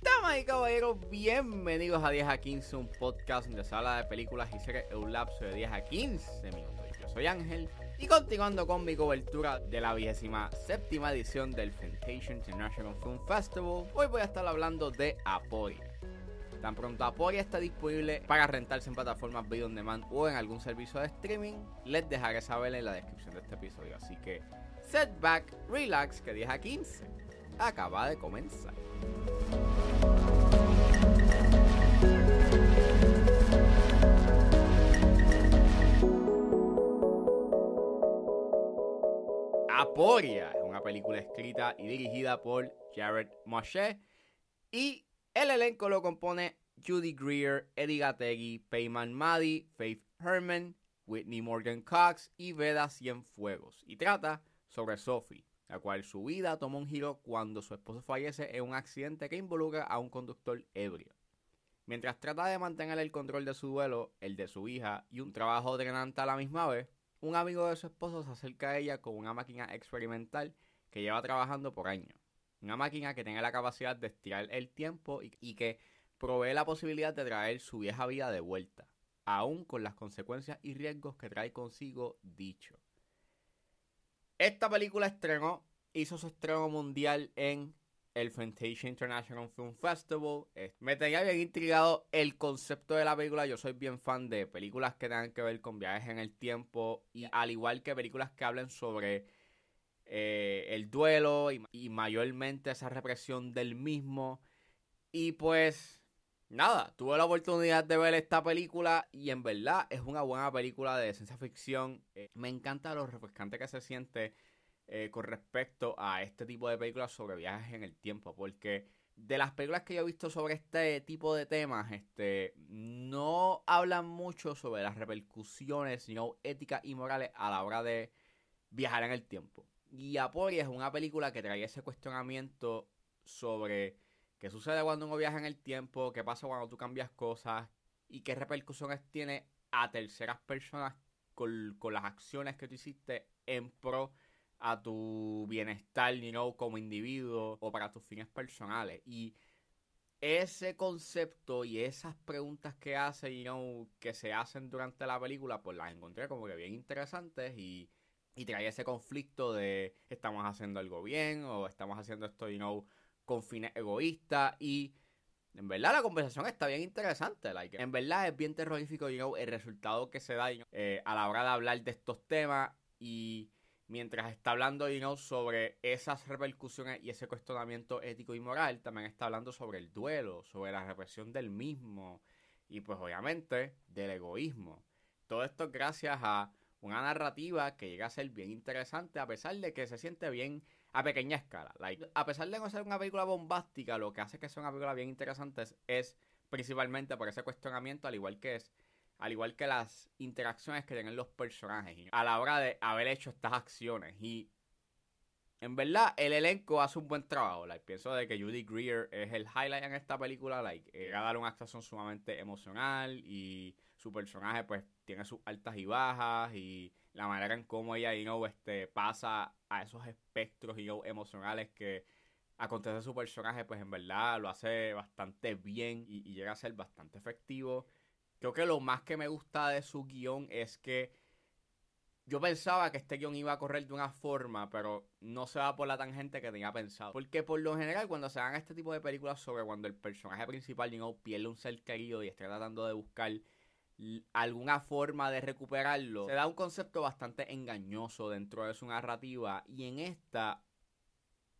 Damas y caballeros, bienvenidos a 10 a 15, un podcast donde se habla de películas y series en un lapso de 10 a 15 minutos. Yo soy Ángel y continuando con mi cobertura de la vigésima séptima edición del Fantasia International Film Festival, hoy voy a estar hablando de Apoya. Tan pronto Apoya está disponible para rentarse en plataformas video on demand o en algún servicio de streaming, les dejaré saber en la descripción de este episodio. Así que, set back, relax, que 10 a 15 acaba de comenzar. Aporia es una película escrita y dirigida por Jared Moshe y el elenco lo compone Judy Greer, Eddie Gattegui, Peyman Maddy, Faith Herman, Whitney Morgan Cox y Veda Cienfuegos y trata sobre Sophie, la cual su vida toma un giro cuando su esposo fallece en un accidente que involucra a un conductor ebrio. Mientras trata de mantener el control de su duelo, el de su hija y un trabajo drenante a la misma vez, un amigo de su esposo se acerca a ella con una máquina experimental que lleva trabajando por años. Una máquina que tiene la capacidad de estirar el tiempo y, y que provee la posibilidad de traer su vieja vida de vuelta, aún con las consecuencias y riesgos que trae consigo dicho. Esta película estrenó, hizo su estreno mundial en el Fantasia International Film Festival. Me tenía bien intrigado el concepto de la película. Yo soy bien fan de películas que tengan que ver con viajes en el tiempo y al igual que películas que hablen sobre eh, el duelo y, mayormente esa represión del mismo. Y pues nada, tuve la oportunidad de ver esta película y en verdad es una buena película de ciencia ficción. Eh, me encanta lo refrescante que se siente eh, con respecto a este tipo de películas sobre viajes en el tiempo, porque de las películas que yo he visto sobre este tipo de temas, este, no hablan mucho sobre las repercusiones, sino éticas y morales a la hora de viajar en el tiempo. Y Aporia es una película que trae ese cuestionamiento sobre qué sucede cuando uno viaja en el tiempo, qué pasa cuando tú cambias cosas y qué repercusiones tiene a terceras personas con, las acciones que tú hiciste en pro a tu bienestar, you know, como individuo o para tus fines personales. Y ese concepto y esas preguntas que hace, you know, que se hacen durante la película, pues las encontré como que bien interesantes y, y trae ese conflicto de estamos haciendo algo bien o estamos haciendo esto, you know, con fines egoístas y en verdad la conversación está bien interesante. Like, en verdad es bien terrorífico you know, el resultado que se da eh, a la hora de hablar de estos temas y mientras está hablando you know, sobre esas repercusiones y ese cuestionamiento ético y moral, también está hablando sobre el duelo, sobre la represión del mismo y pues obviamente del egoísmo. Todo esto gracias a una narrativa que llega a ser bien interesante a pesar de que se siente bien a pequeña escala. Like, a pesar de no ser una película bombástica, lo que hace que sea una película bien interesante es, principalmente por ese cuestionamiento, al igual que es al igual que las interacciones que tienen los personajes a la hora de haber hecho estas acciones. Y en verdad, el elenco hace un buen trabajo. Like, pienso de que Judy Greer es el highlight en esta película. Like, eh, a dar una actuación sumamente emocional y su personaje pues tiene sus altas y bajas y la manera en cómo ella you know, este, pasa a esos espectros you know, emocionales que acontece a su personaje, pues en verdad lo hace bastante bien y, llega a ser bastante efectivo. Creo que lo más que me gusta de su guion es que yo pensaba que este guion iba a correr de una forma, pero no se va por la tangente que tenía pensado. Porque por lo general, cuando se hagan este tipo de películas sobre cuando el personaje principal you know, pierde un ser querido y está tratando de buscar alguna forma de recuperarlo, se da un concepto bastante engañoso dentro de su narrativa. Y en esta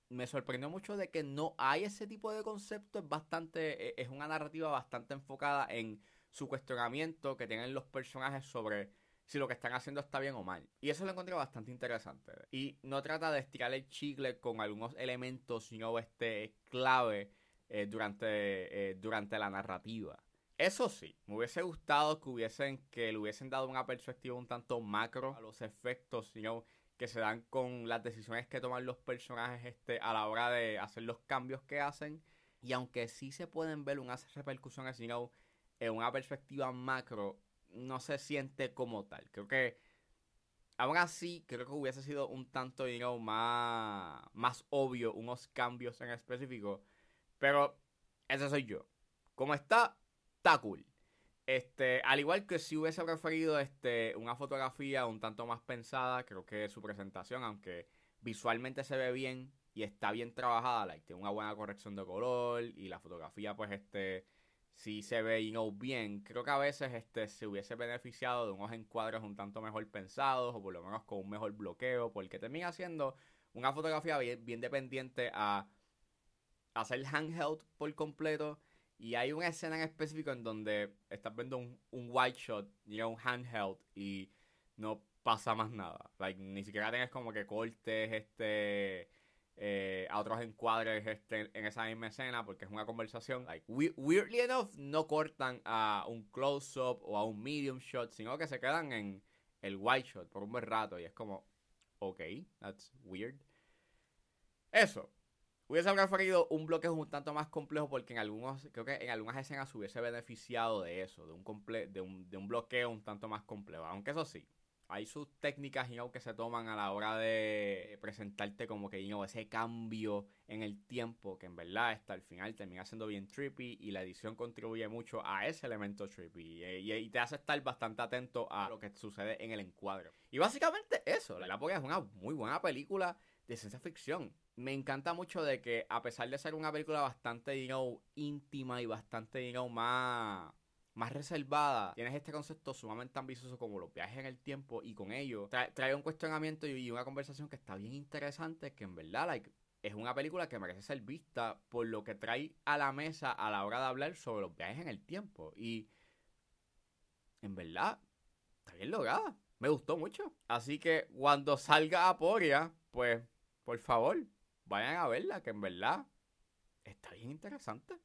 me sorprendió mucho de que no hay ese tipo de concepto. Es bastante. e, Es una narrativa bastante enfocada en su cuestionamiento que tienen los personajes sobre si lo que están haciendo está bien o mal. Y eso lo encontré bastante interesante. Y no trata de estirar el chicle con algunos elementos, sino este clave eh, durante, eh, durante la narrativa. Eso sí, me hubiese gustado que hubiesen, que le hubiesen dado una perspectiva un tanto macro a los efectos, sino que se dan con las decisiones que toman los personajes este, a la hora de hacer los cambios que hacen. Y aunque sí se pueden ver unas repercusiones, sino en una perspectiva macro, no se siente como tal. Creo que aún así, creo que hubiese sido un tanto, you más, más obvio unos cambios en específico. Pero ese soy yo. Como está, está cool. Este, al igual que si hubiese preferido este, una fotografía un tanto más pensada, creo que su presentación, aunque visualmente se ve bien y está bien trabajada, like, tiene una buena corrección de color y la fotografía, pues, este, sí se ve y no bien. Creo que a veces este, se hubiese beneficiado de unos encuadres un tanto mejor pensados o por lo menos con un mejor bloqueo, porque termina siendo una fotografía bien, bien dependiente a hacer handheld por completo y hay una escena en específico en donde estás viendo un, un white shot, y un handheld, y no pasa más nada. Like, ni siquiera tienes como que cortes este eh, a otros encuadres este, en esa misma escena porque es una conversación. Like, weirdly enough, no cortan a un close-up o a un medium shot, sino que se quedan en el white shot por un buen rato y es como, ok, that's weird. Eso, Hubiese preferido un bloque un tanto más complejo porque en algunos, creo que en algunas escenas hubiese beneficiado de eso, de un, comple de un, de un bloqueo un tanto más complejo. Aunque eso sí, hay sus técnicas you que se toman a la hora de presentarte como que you ese cambio en el tiempo que en verdad hasta al final termina siendo bien trippy y la edición contribuye mucho a ese elemento trippy y, te hace estar bastante atento a lo que sucede en el encuadre. Y básicamente eso, La Polla es una muy buena película de ciencia ficción me encanta mucho de que a pesar de ser una película bastante, you íntima y bastante, you más, más reservada, tienes este concepto sumamente ambicioso como los viajes en el tiempo y con ello trae, un cuestionamiento y una conversación que está bien interesante, que en verdad, like, es una película que merece ser vista por lo que trae a la mesa a la hora de hablar sobre los viajes en el tiempo. Y en verdad, está bien lograda. Me gustó mucho. Así que cuando salga Aporia, pues, por favor, vayan a verla, que en verdad está bien interesante.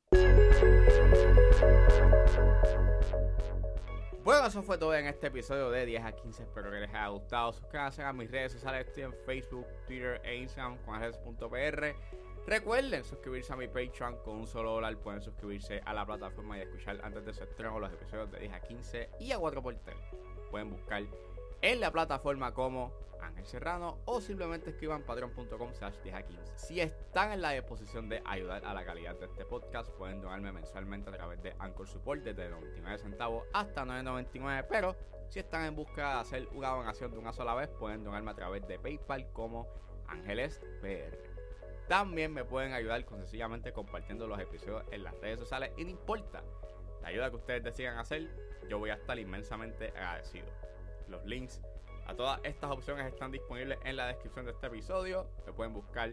Bueno, eso fue todo en este episodio de 10 a 15. Espero que les haya gustado. Suscríbanse a mis redes sociales. Estoy en Facebook, Twitter e Instagram con Recuerden suscribirse a mi Patreon con un solo dólar. Pueden suscribirse a la plataforma y escuchar antes de su estreno los episodios de 10 a 15 y a 4 por 3. Pueden buscar en la plataforma como Ángel Serrano o simplemente escriban patreon.com slash 10 Si están en la disposición de ayudar a la calidad de este podcast, pueden donarme mensualmente a través de Anchor Support desde 99 centavos hasta 9.99, pero si están en busca de hacer una donación de una sola vez, pueden donarme a través de PayPal como Ángeles PR. También me pueden ayudar con sencillamente compartiendo los episodios en las redes sociales y no importa la ayuda que ustedes decidan hacer, yo voy a estar inmensamente agradecido. Los links a todas estas opciones están disponibles en la descripción de este episodio. Me pueden buscar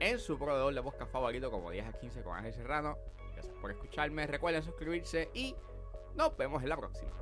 en su proveedor de podcast favorito como 10 a 15 con Ángel Serrano. Gracias por escucharme, recuerden suscribirse y nos vemos en la próxima.